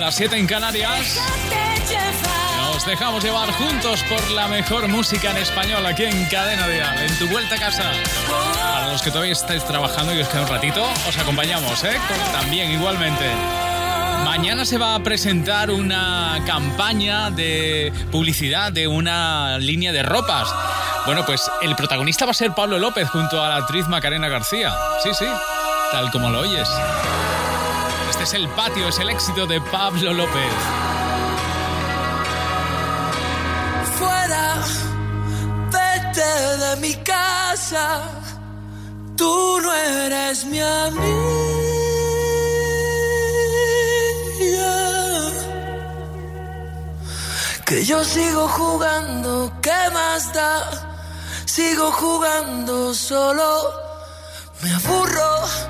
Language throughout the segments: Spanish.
las 7 en Canarias. Nos dejamos llevar juntos por la mejor música en español aquí en Cadena Dial, en tu vuelta a casa. Para los que todavía estáis trabajando y os queda un ratito, os acompañamos, ¿eh? También igualmente. Mañana se va a presentar una campaña de publicidad de una línea de ropas. Bueno, pues el protagonista va a ser Pablo López junto a la actriz Macarena García. Sí, sí, tal como lo oyes. Este es el patio, es el éxito de Pablo López. Fuera, vete de mi casa, tú no eres mi amigo. Que yo sigo jugando, ¿qué más da? Sigo jugando solo, me aburro,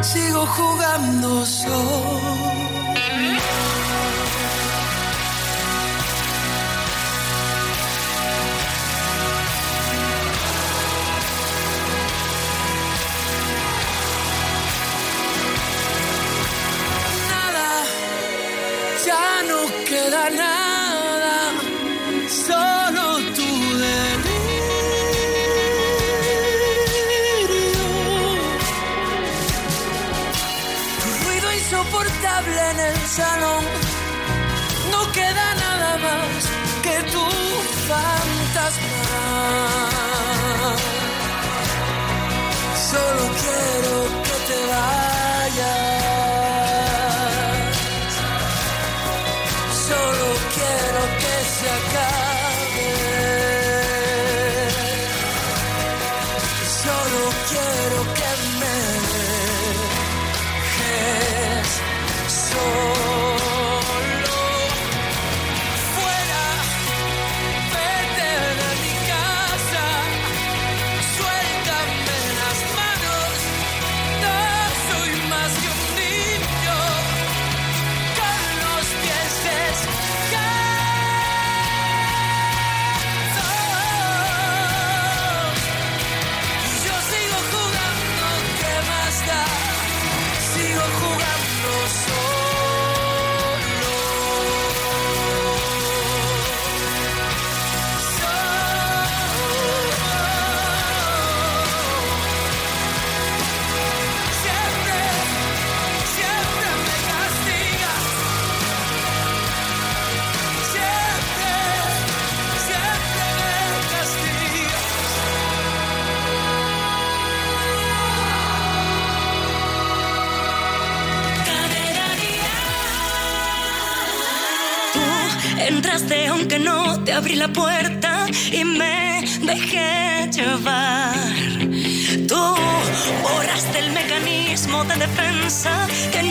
Sigo jugando solo. En el salón. No queda nada más que tu fantasma. Solo quiero abrí la puerta y me dejé llevar. Tú borraste el mecanismo de defensa que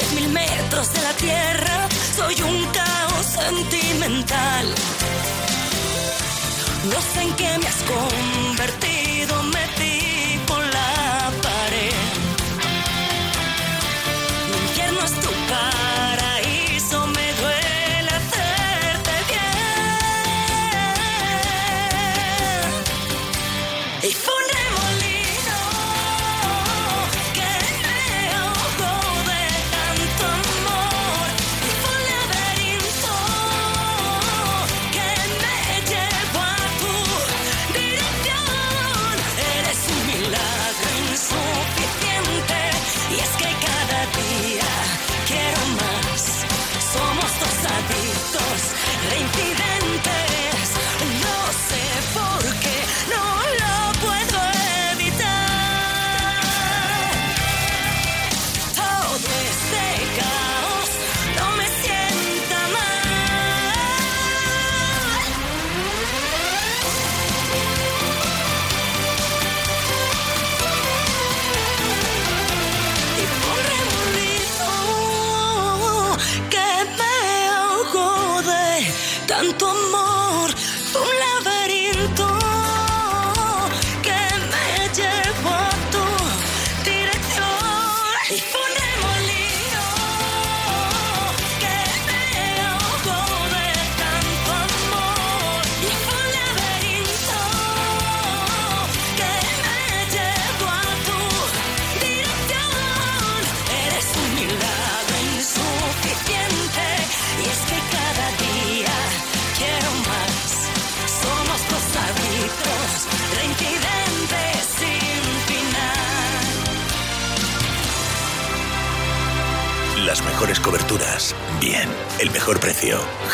a 10.000 metros de la tierra. Soy un caos sentimental. No sé en qué me has convertido,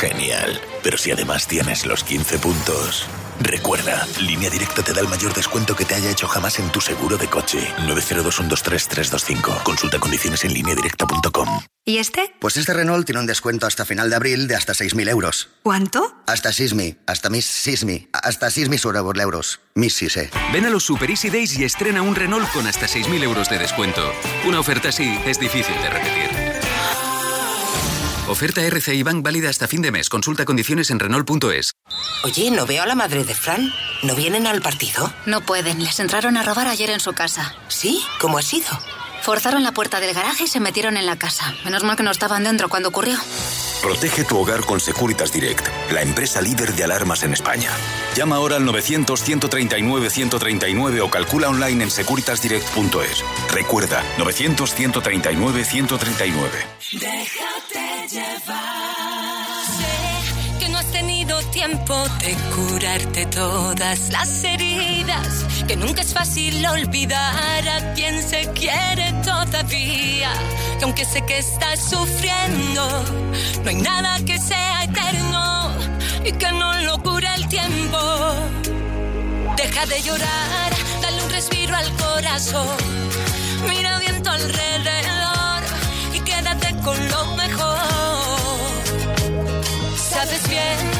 genial. Pero si además tienes los 15 puntos. Recuerda, Línea Directa te da el mayor descuento que te haya hecho jamás en tu seguro de coche. 902-123-325. Consulta condiciones en lineadirecta.com. ¿Y este? Pues este Renault tiene un descuento hasta final de abril de hasta 6.000 euros. ¿Cuánto? Hasta Sismi, hasta Miss Sismi, hasta Sismi sobre euros. Miss Sise. Ven a los Super Easy Days y estrena un Renault con hasta 6.000 euros de descuento. Una oferta así es difícil de repetir. Oferta RCI Bank válida hasta fin de mes. Consulta condiciones en Renault.es. Oye, ¿no veo a la madre de Fran? ¿No vienen al partido? No pueden, les entraron a robar ayer en su casa. ¿Sí? ¿Cómo ha sido? Forzaron la puerta del garaje y se metieron en la casa. Menos mal que no estaban dentro cuando ocurrió. Protege tu hogar con Securitas Direct, la empresa líder de alarmas en España. Llama ahora al 900-139-139 o calcula online en securitasdirect.es. Recuerda, 900-139-139. Déjate llevar. De curarte todas las heridas. Que nunca es fácil olvidar a quien se quiere todavía. Que aunque sé que estás sufriendo, no hay nada que sea eterno y que no lo cure el tiempo. Deja de llorar, dale un respiro al corazón. Mira bien tu alrededor y quédate con lo mejor. Sabes bien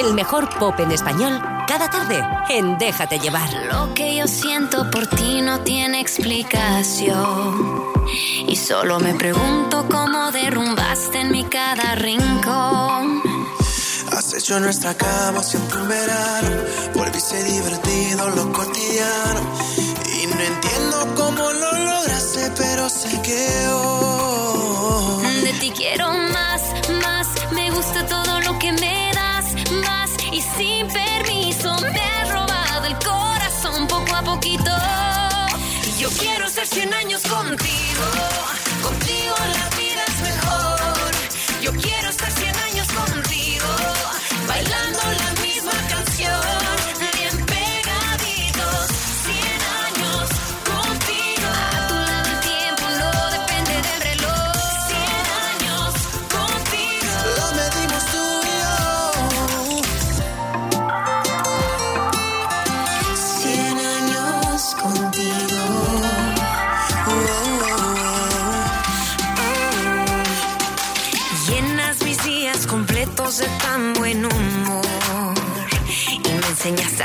El mejor pop en español cada tarde en Déjate llevar. Lo que yo siento por ti no tiene explicación. Y solo me pregunto cómo derrumbaste en mi cada rincón. Has hecho nuestra cama siempre un verano. Volviste divertido lo cotidiano. Y no entiendo cómo lo lograste, pero sé que hoy. De ti quiero más, más. Me gusta todo lo que me sin permiso me has robado el corazón poco a poquito. Yo quiero ser 100 años contigo. Contigo la vida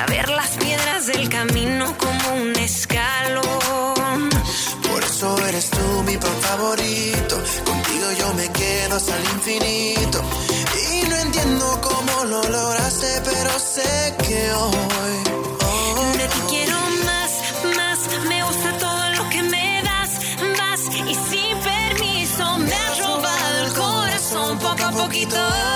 ver las piedras del camino como un escalón. Por eso eres tú mi pan favorito. Contigo yo me quedo hasta el infinito. Y no entiendo cómo lo lograste, pero sé que hoy. hoy De ti quiero más, más. Me gusta todo lo que me das, más. Y sin permiso me has robado el corazón poco a poquito.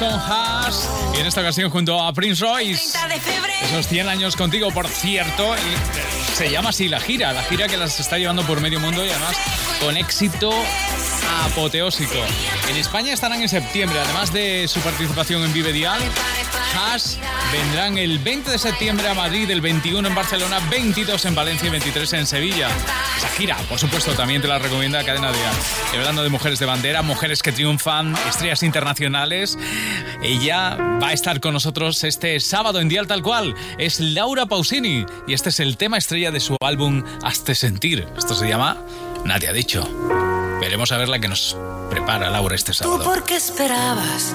Y Haas. En esta ocasión junto a Prince Royce. 30 de febrero. Esos 100 años contigo, por cierto. y, se llama así la gira. La gira que las está llevando por medio mundo y además con éxito apoteósico. En España estarán en septiembre, además de su participación en Vive Dial. Haas vendrán el 20 de septiembre a Madrid, el 21 en Barcelona, 22 en Valencia y 23 en Sevilla. Esa gira, por supuesto, también te la recomienda Cadena Dial. Y hablando de mujeres de bandera, mujeres que triunfan, estrellas internacionales, ella va a estar con nosotros este sábado en Dial Tal Cual. Es Laura Pausini y este es el tema estrella de su álbum Hazte Sentir. Esto se llama Nadie ha dicho. Veremos a ver la que nos prepara Laura este ¿Tú sábado. por qué esperabas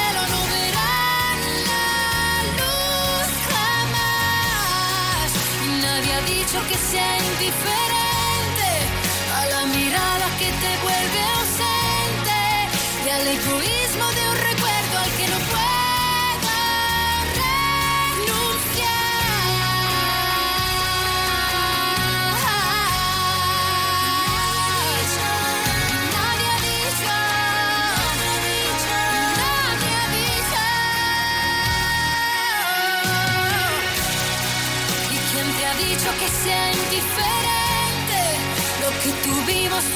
Ha dicho que sea indiferente a la mirada que te vuelve ausente. Y al egoísmo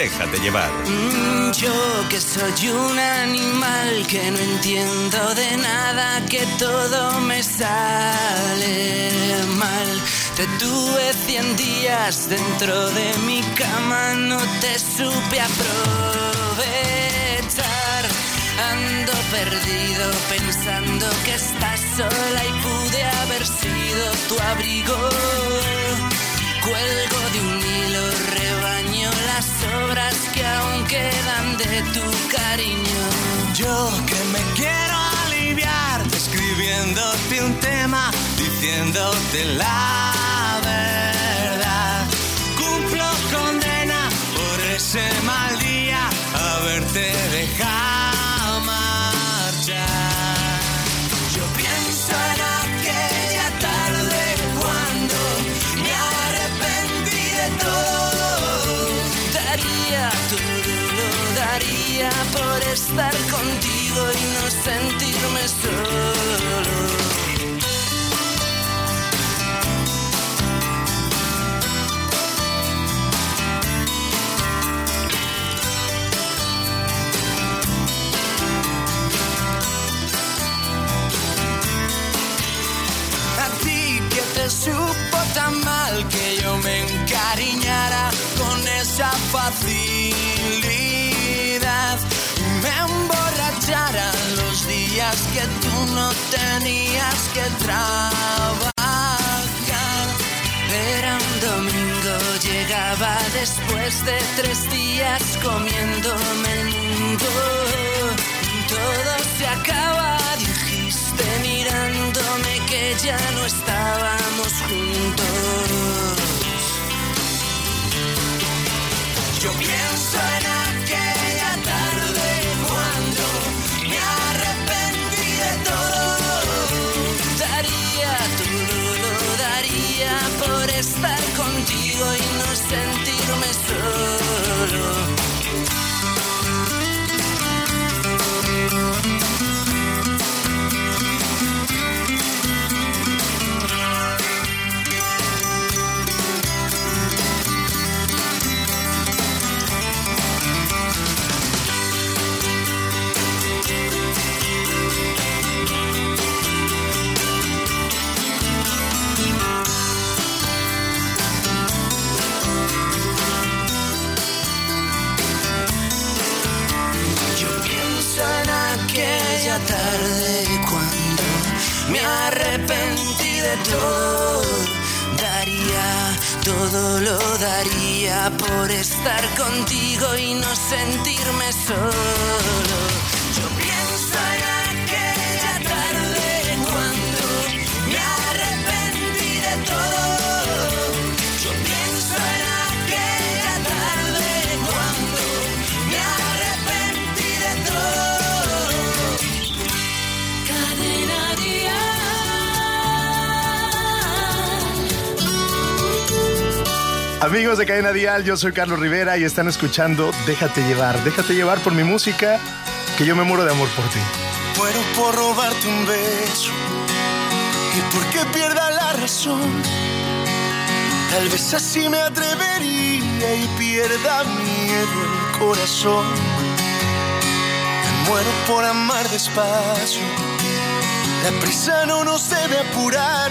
Déjate llevar. Mm, Yo que soy un animal que no entiendo de nada, que todo me sale mal. Te tuve cien días dentro de mi cama, no te supe aprovechar. Ando perdido pensando que estás sola y pude haber sido tu abrigo. Tu cariño. Yo que me quiero aliviar escribiéndote un tema, diciéndote la sentirme solo. A ti que te supo tan mal que yo me encariñara con esa facilidad. Me emborrachara que tú no tenías que trabajar. Era un domingo, llegaba después de tres días comiéndome el mundo. Todo se acaba, dijiste mirándome que ya no estábamos juntos. Yo pienso en sentirme solo. Cadena yo soy Carlos Rivera y están escuchando Déjate llevar, déjate llevar por mi música, que yo me muero de amor por ti. Muero por robarte un beso y porque pierda la razón. Tal vez así me atrevería y pierda miedo el corazón. Muero por amar despacio. La prisa no nos debe apurar.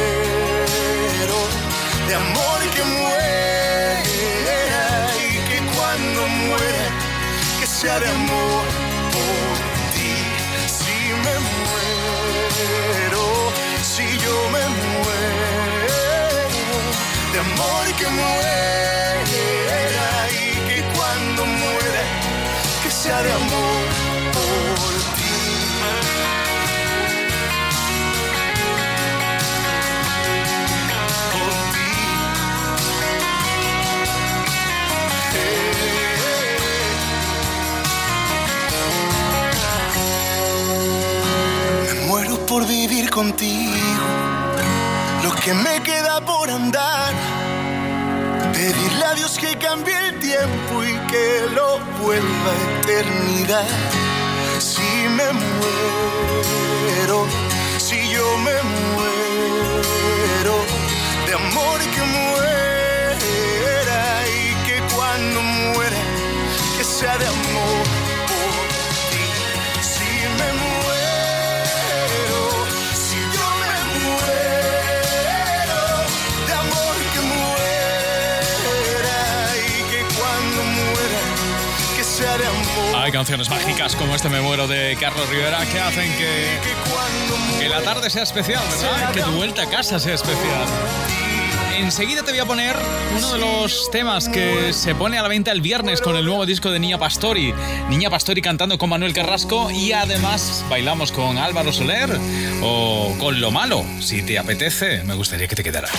de amor que muera y que cuando muera que sea de amor por ti. Si me muero, si yo me muero, de amor que muera y que cuando muera que sea de amor por vivir contigo, lo que me queda por andar. Pedirle a Dios que cambie el tiempo y que lo vuelva eternidad. Si me muero, si yo me muero, de amor que muera y que cuando muera, que sea de amor canciones mágicas como este Me Muero de Carlos Rivera que hacen que, que la tarde sea especial, ¿verdad? Que tu vuelta a casa sea especial. Enseguida te voy a poner uno de los temas que se pone a la venta el viernes con el nuevo disco de Niña Pastori. Niña Pastori cantando con Manuel Carrasco y además bailamos con Álvaro Soler o con Lo Malo. Si te apetece, me gustaría que te quedaras.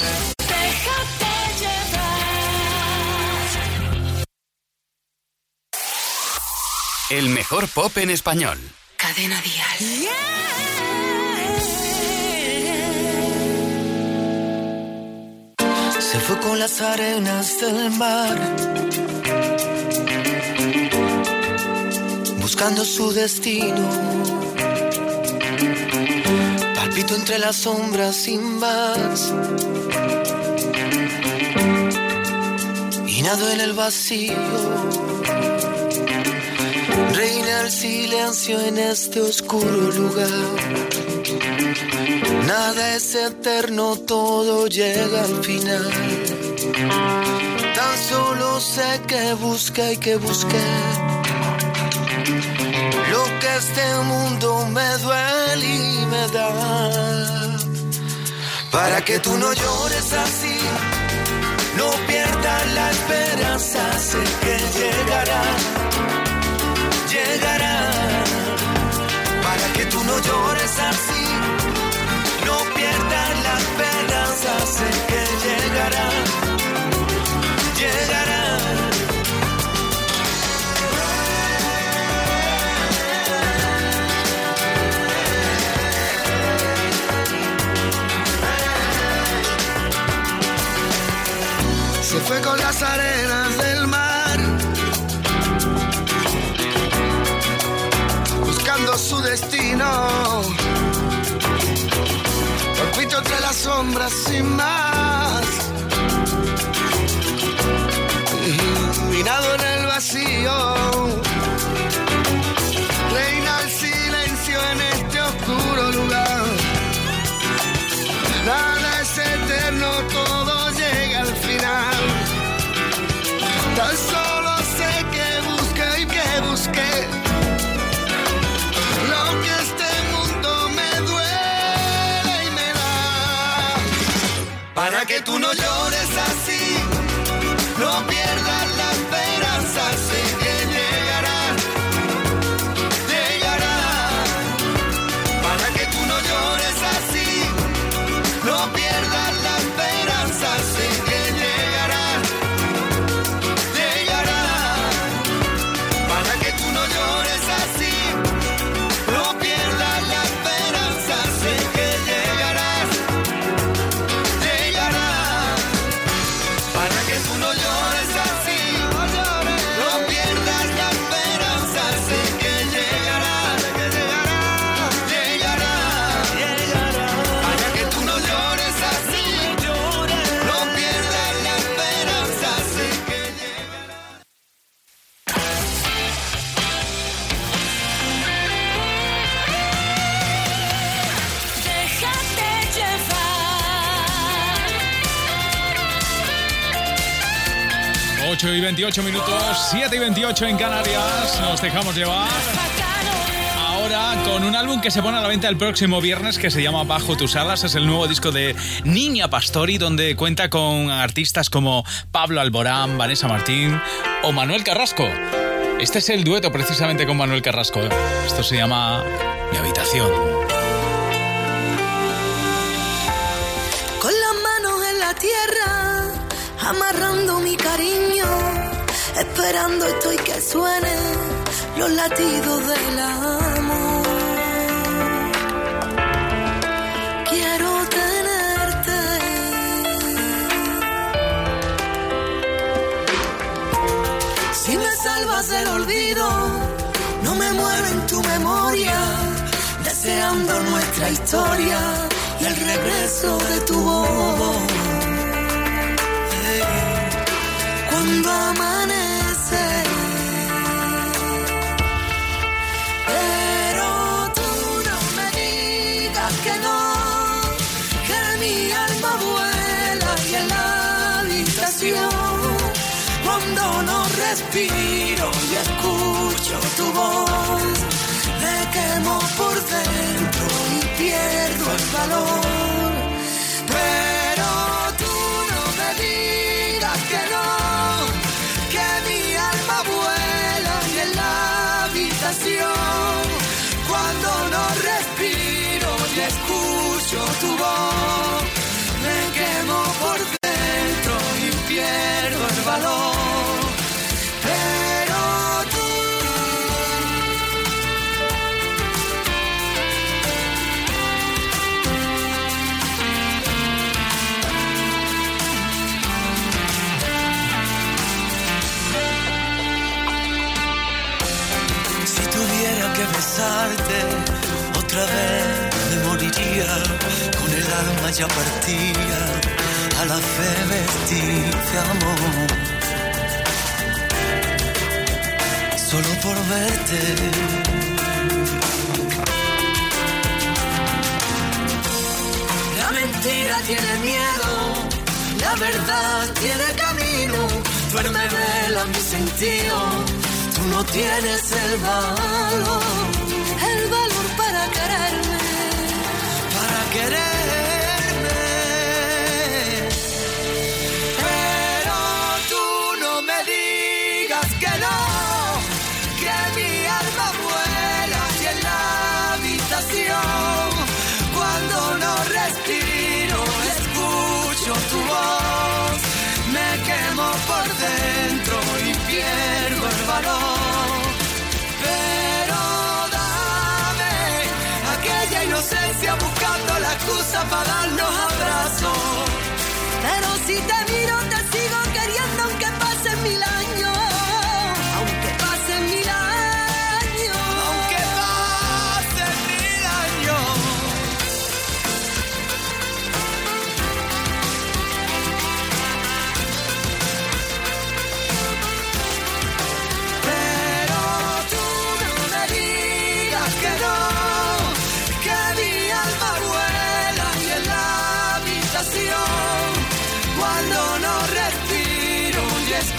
El mejor pop en español. Cadena Dial. Se fue con las arenas del mar, buscando su destino. Palpito entre las sombras sin más. Y nado en el vacío. Reina el silencio en este oscuro lugar. Nada es eterno, todo llega al final. Tan solo sé que busca y que busqué. Lo que este mundo me duele y me da. Para que tú no llores así, no pierdas la esperanza, sé que llegará, llegará. Para que tú no llores así, no pierdas la esperanza, sé que llegará, llegará. Se fue con las arenas del su destino. Palpito entre las sombras sin más. Y todo que tú no 8 y 28 minutos, 7 y 28 en Canarias. Nos dejamos llevar. Ahora con un álbum que se pone a la venta el próximo viernes que se llama Bajo tus alas. Es el nuevo disco de Niña Pastori, donde cuenta con artistas como Pablo Alborán, Vanessa Martín o Manuel Carrasco. Este es el dueto precisamente con Manuel Carrasco. Esto se llama Mi habitación. Amarrando mi cariño, esperando estoy que suenen los latidos del amor. Quiero tenerte. Si me salvas del olvido, no me muero en tu memoria, deseando nuestra historia y el regreso de tu voz. Cuando amanece, pero tú no me digas que no, que mi alma vuela y la habitación, cuando no respiro y escucho tu voz, me quemo por dentro y pierdo el valor. Ya partida a la fe vestirte amor. Solo por verte. La mentira tiene miedo, la verdad tiene camino. Duerme vela mi sentido, tú no tienes el valor, para darnos abrazos. Pero si te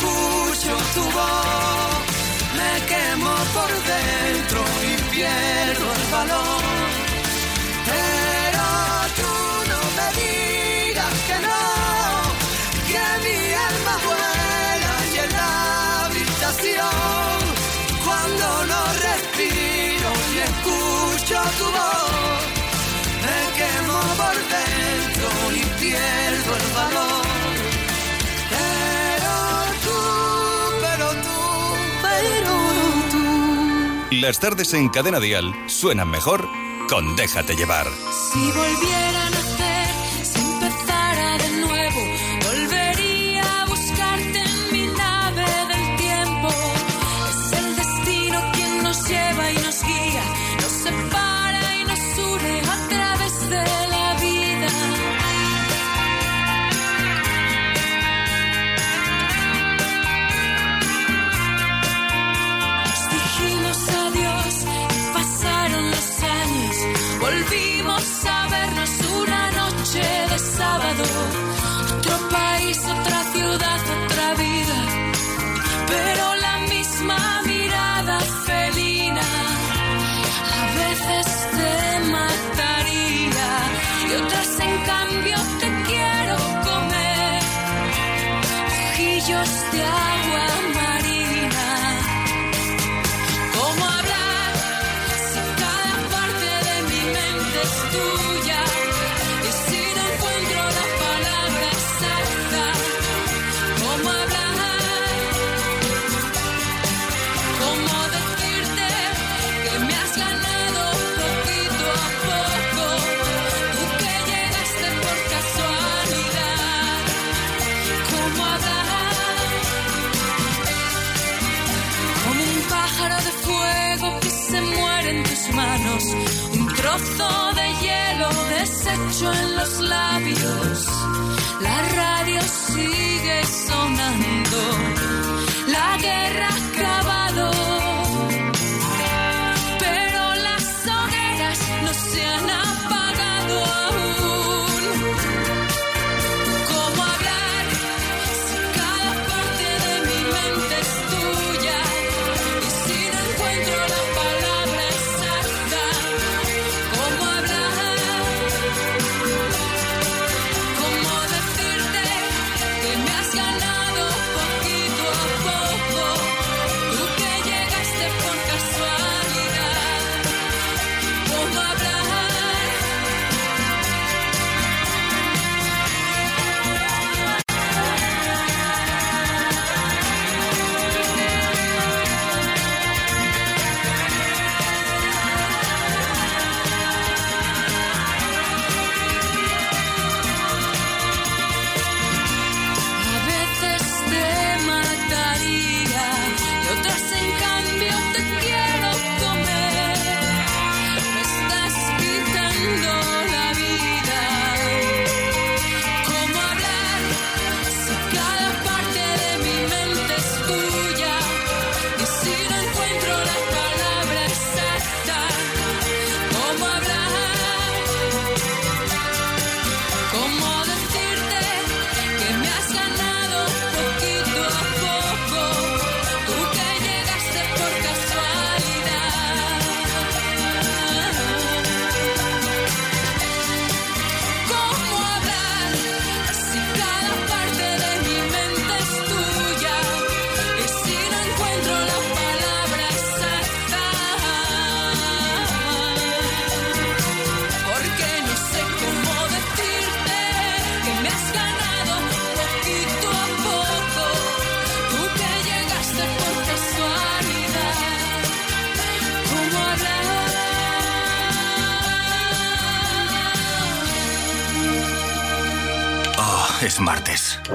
escucho tu voz, me quemo por dentro y pierdo el valor. las tardes en Cadena Dial suenan mejor con Déjate llevar. Si volvieran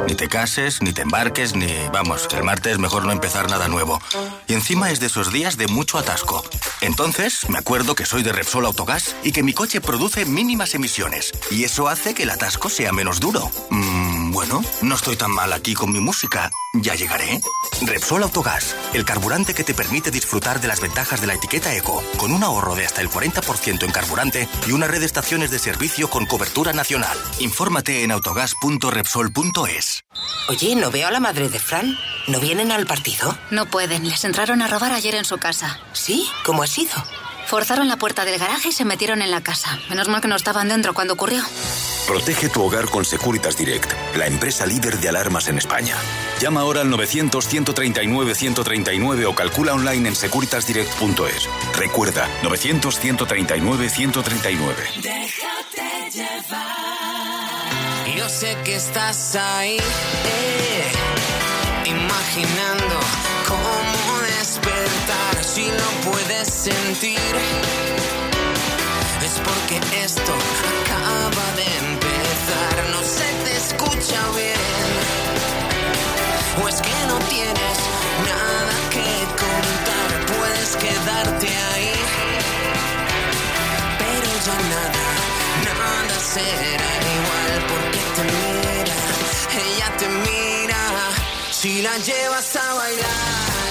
Ni te cases, ni te embarques, ni... Vamos, el martes mejor no empezar nada nuevo. Y encima es de esos días de mucho atasco. Entonces, me acuerdo que soy de Repsol Autogas y que mi coche produce mínimas emisiones. Y eso hace que el atasco sea menos duro. Bueno, no estoy tan mal aquí con mi música. Ya llegaré. Repsol Autogás, el carburante que te permite disfrutar de las ventajas de la etiqueta Eco, con un ahorro de hasta el 40% en carburante y una red de estaciones de servicio con cobertura nacional. Infórmate en autogás.repsol.es. Oye, ¿no veo a la madre de Fran? ¿No vienen al partido? No pueden, les entraron a robar ayer en su casa. ¿Sí? ¿Cómo ha sido? Forzaron la puerta del garaje y se metieron en la casa. Menos mal que no estaban dentro cuando ocurrió. Protege tu hogar con Securitas Direct, la empresa líder de alarmas en España. Llama ahora al 900-139-139 o calcula online en securitasdirect.es. Recuerda, 900-139-139. Déjate llevar. Yo sé que estás ahí, eh, imaginando cómo despertar si no puedes sentir. Es porque esto tienes nada que contar, puedes quedarte ahí. Pero ya nada, nada será igual porque te mira, ella te mira, si la llevas a bailar.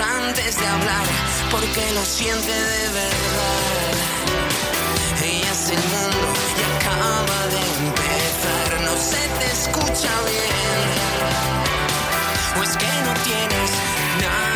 Antes de hablar, porque lo siente de verdad. Ella es el mundo y acaba de empezar, no se te escucha bien. O es que no tienes nada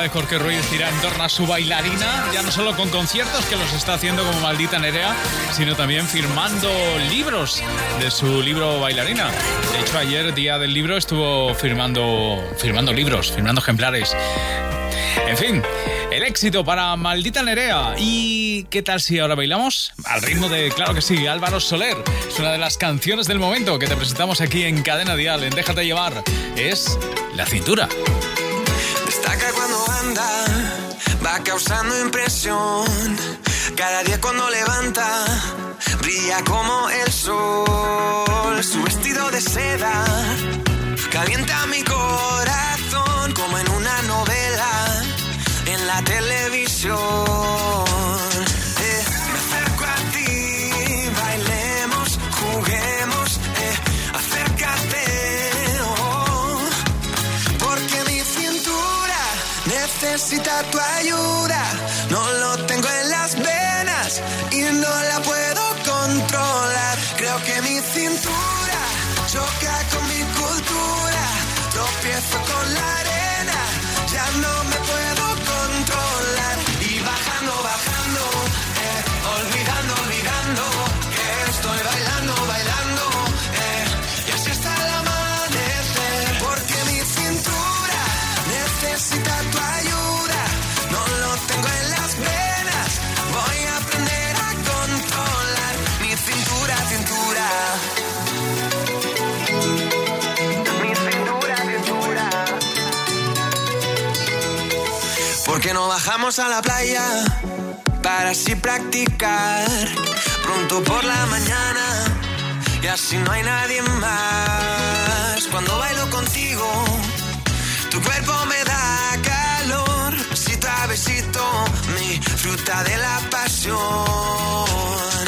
de Jorge Ruiz gira en torno a su bailarina, ya no solo con conciertos que los está haciendo como maldita Nerea, sino también firmando libros de su libro Bailarina. De hecho, ayer, día del libro, estuvo firmando, firmando libros, firmando ejemplares. En fin, el éxito para Maldita Nerea. ¿Y qué tal si ahora bailamos? Al ritmo de, claro que sí, Álvaro Soler. Es una de las canciones del momento que te presentamos aquí en Cadena Dial, en Déjate Llevar. Es La Cintura. Va causando impresión. Cada día cuando levanta, brilla como el sol. Su vestido de seda calienta mi corazón como en una novela en la televisión. Necesita tu ayuda. Vamos a la playa para así practicar. Pronto por la mañana y así no hay nadie más. Cuando bailo contigo, tu cuerpo me da calor. Besito a mi fruta de la pasión.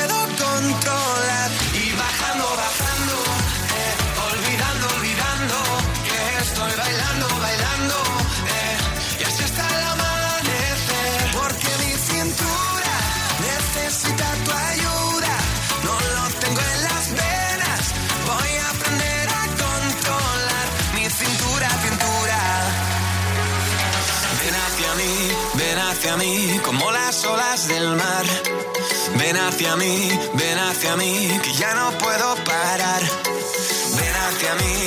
Ven hacia mí, ven hacia mí, que ya no puedo parar. Ven hacia mí.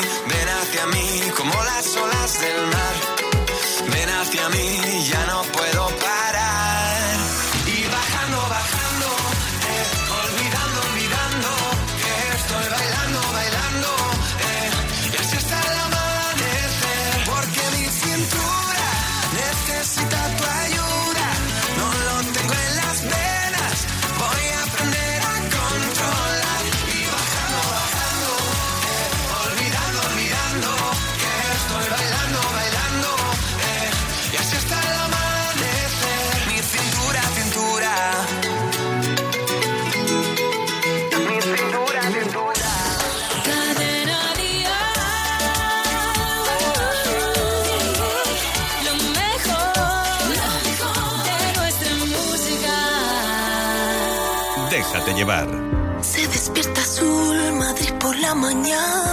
Se despierta azul, Madrid por la mañana.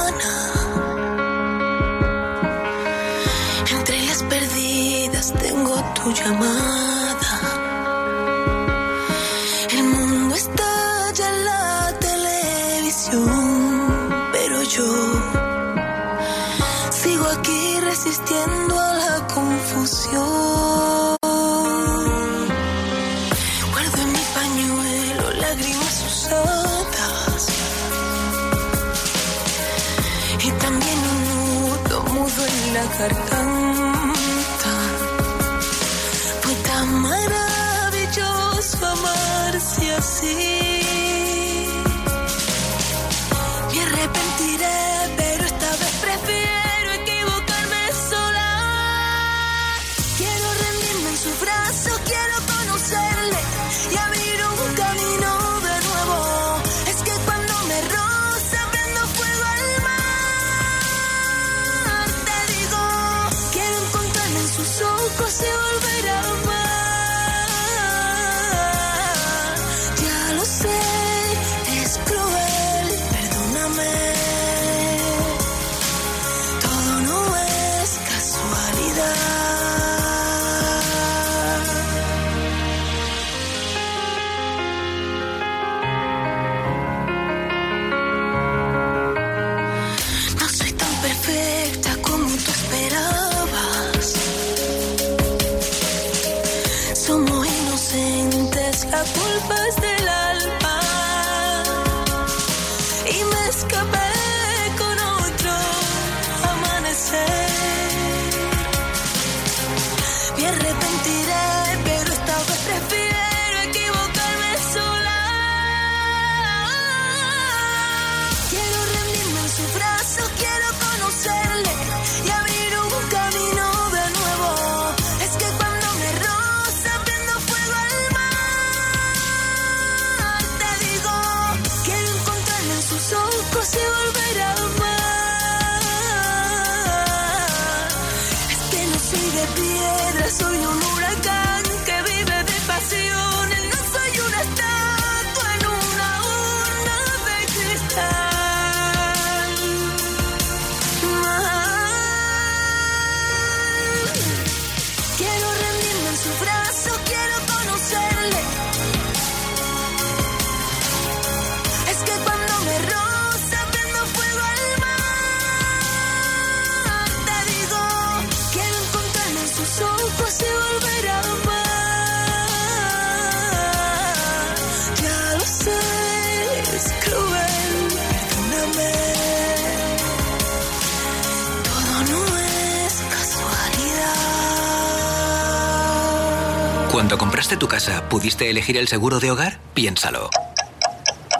acercar. Você olhou compraste tu casa, ¿pudiste elegir el seguro de hogar? Piénsalo.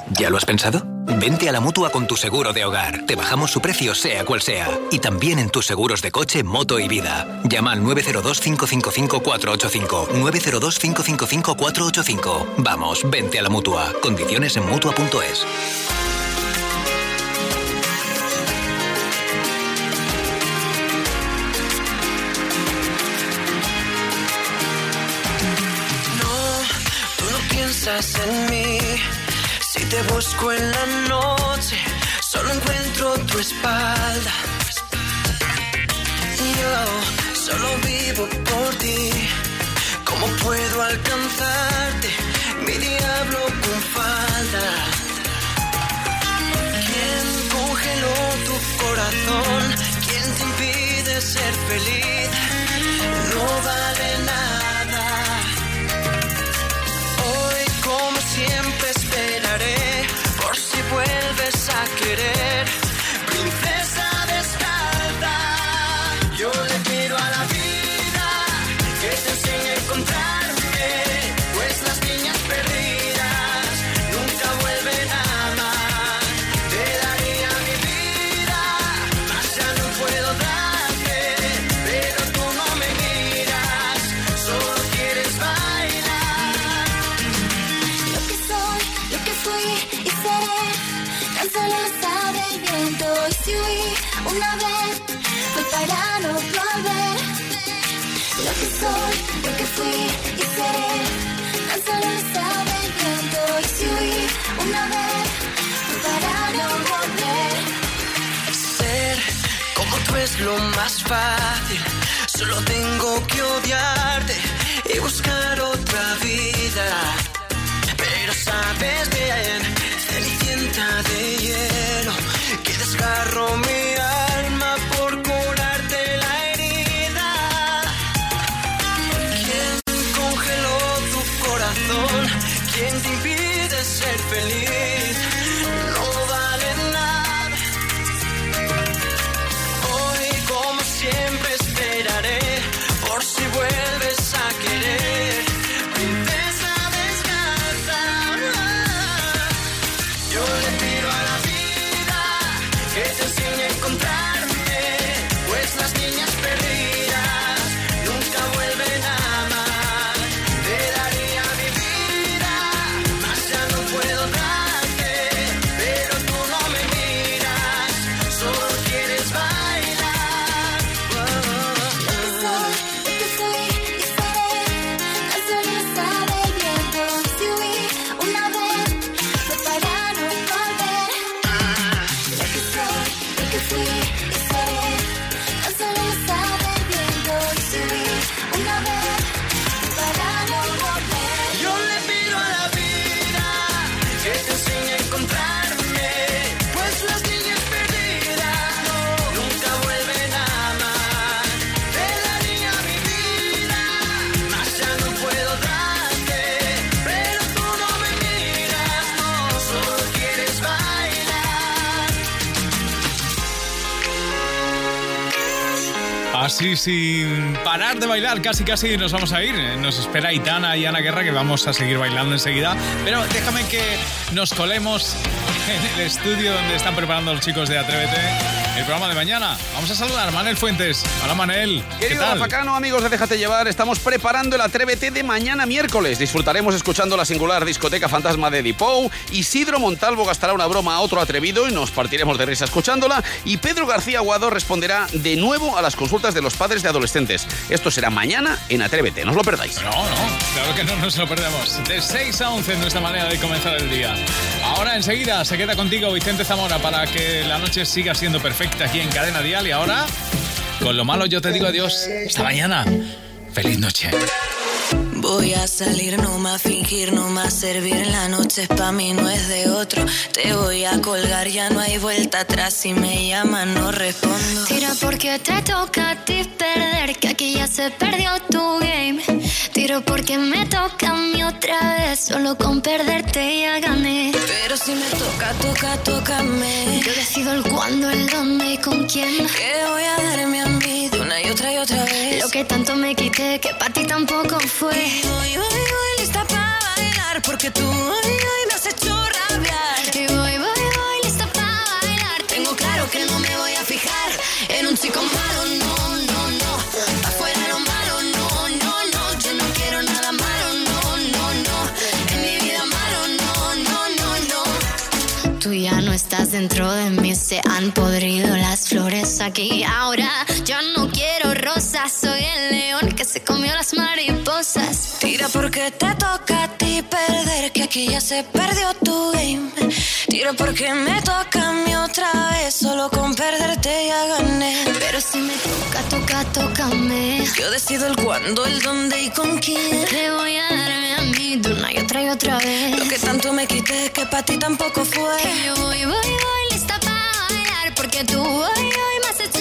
¿Ya lo has pensado? Vente a la mutua con tu seguro de hogar. Te bajamos su precio, sea cual sea. Y también en tus seguros de coche, moto y vida. Llama al 902-555-485. 902-555-485. Vamos, vente a la mutua. Condiciones en mutua.es. en mí. Si te busco en la noche, solo encuentro tu espalda. Yo solo vivo por ti. ¿Cómo puedo alcanzarte? Mi diablo con falda. ¿Quién congeló tu corazón? ¿Quién te impide ser feliz? No vale nada. Lo más fácil. Solo tengo que odiarte y buscar otra vida. Pero sabes bien, Así sin parar de bailar, casi casi nos vamos a ir. Nos espera Aitana y Ana Guerra que vamos a seguir bailando enseguida. Pero déjame que nos colemos en el estudio donde están preparando los chicos de Atrévete el programa de mañana. Vamos a saludar a Manel Fuentes. Hola Manel. ¿Qué Querido tal? Rafacano, amigos de Déjate Llevar, estamos preparando el Atrévete de mañana miércoles. Disfrutaremos escuchando la singular discoteca fantasma de Dipou. Isidro Montalvo gastará una broma a otro atrevido y nos partiremos de risa escuchándola. Y Pedro García Aguado responderá de nuevo a las consultas de los padres de adolescentes. Esto será mañana en Atrévete, no os lo perdáis. No, no, claro que no nos lo perdemos. De 6 a 11 en nuestra manera de comenzar el día. Ahora enseguida se queda contigo Vicente Zamora para que la noche siga siendo perfecta aquí en Cadena Dial. Y ahora, con lo malo yo te digo adiós. Hasta mañana. Feliz noche. Voy a salir, no más fingir, no más servir. La noche es pa' mí, no es de otro. Te voy a colgar, ya no hay vuelta atrás. Si me llaman, no respondo. Tira porque te toca a ti perder, que aquí ya se perdió tu game. Porque me toca a mí otra vez, solo con perderte ya gané. Pero si me toca, toca, tócame. Yo decido el cuándo, el dónde y con quién. Que voy a darme a mí de una y otra y otra vez. Lo que tanto me quité, que para ti tampoco fue. Y voy, voy, voy, lista para bailar, porque tú hoy, hoy me has hecho rabiar. Y voy, voy, voy, lista para bailar. Tengo claro que no me voy a fijar en un chico malo, dentro de mí, se han podrido las flores aquí. Ahora yo no quiero rosas, soy el león que se comió las mariposas. Tira porque te toca a ti perder, que aquí ya se perdió tu game. Tira porque me toca a mí otra vez, solo con perderte ya gané. Pero si me toca, toca, tócame. Yo decido el cuándo, el dónde y con quién. Te voy a darme a mí de una y otra y otra vez. Lo que tanto me quité que para ti tampoco fue. Yo voy, voy, voy, lista para bailar, porque tú hoy, hoy me hecho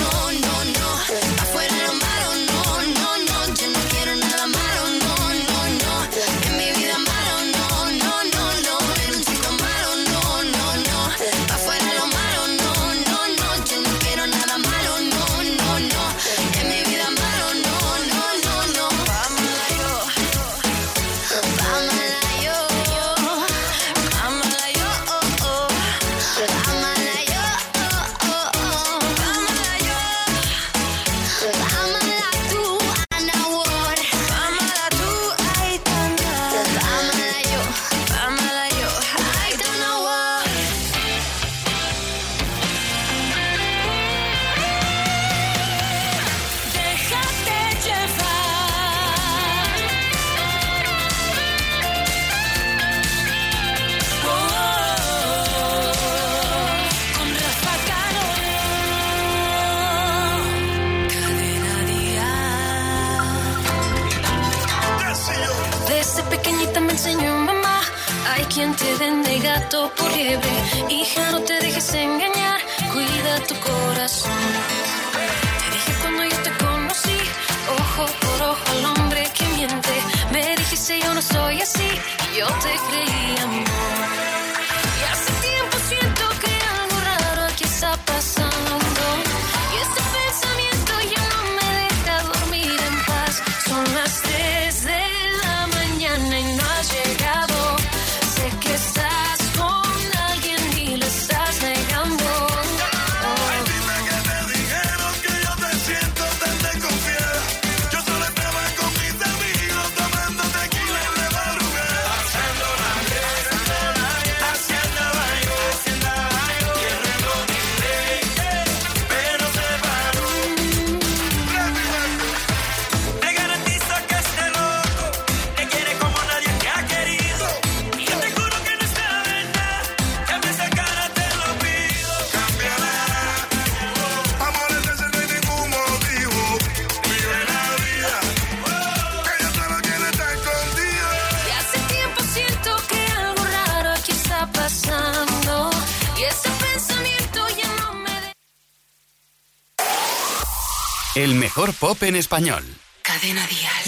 pop en español. Cadena Díaz.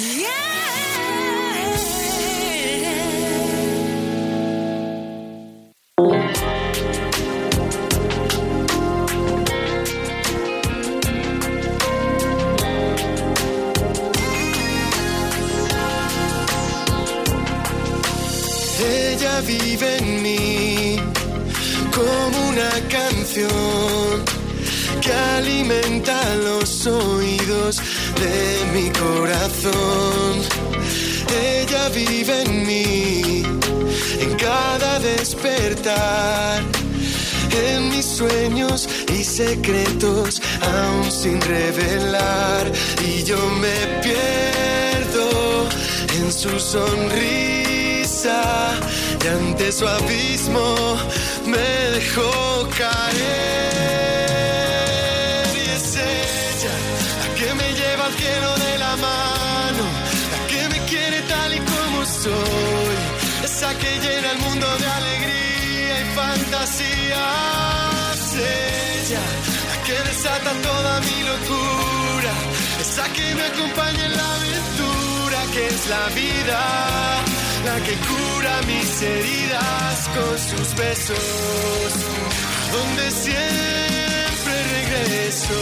Ella vive en mí como una canción que alimenta los oídos de mi corazón. Ella vive en mí, en cada despertar, en mis sueños y secretos aún sin revelar. Y yo me pierdo en su sonrisa y ante su abismo me dejó caer. Esa que llena el mundo de alegría y fantasías. Ella, la que desata toda mi locura, esa que me acompaña en la aventura que es la vida la que cura mis heridas con sus besos, donde siempre regreso.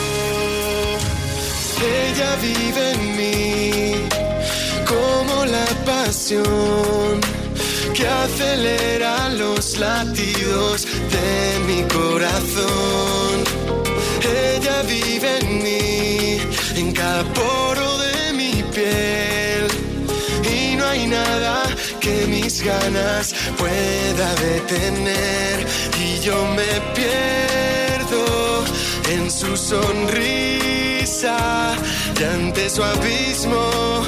Ella vive en mí como la pasión que acelera los latidos de mi corazón. Ella vive en mí, en cada poro de mi piel. Y no hay nada que mis ganas pueda detener. Y yo me pierdo en su sonrisa. Y ante su abismo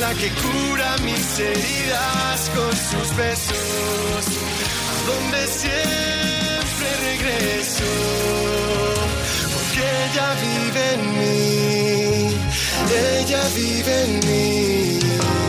La que cura mis heridas con sus besos. A donde siempre regreso. Porque ella vive en mí. Ella vive en mí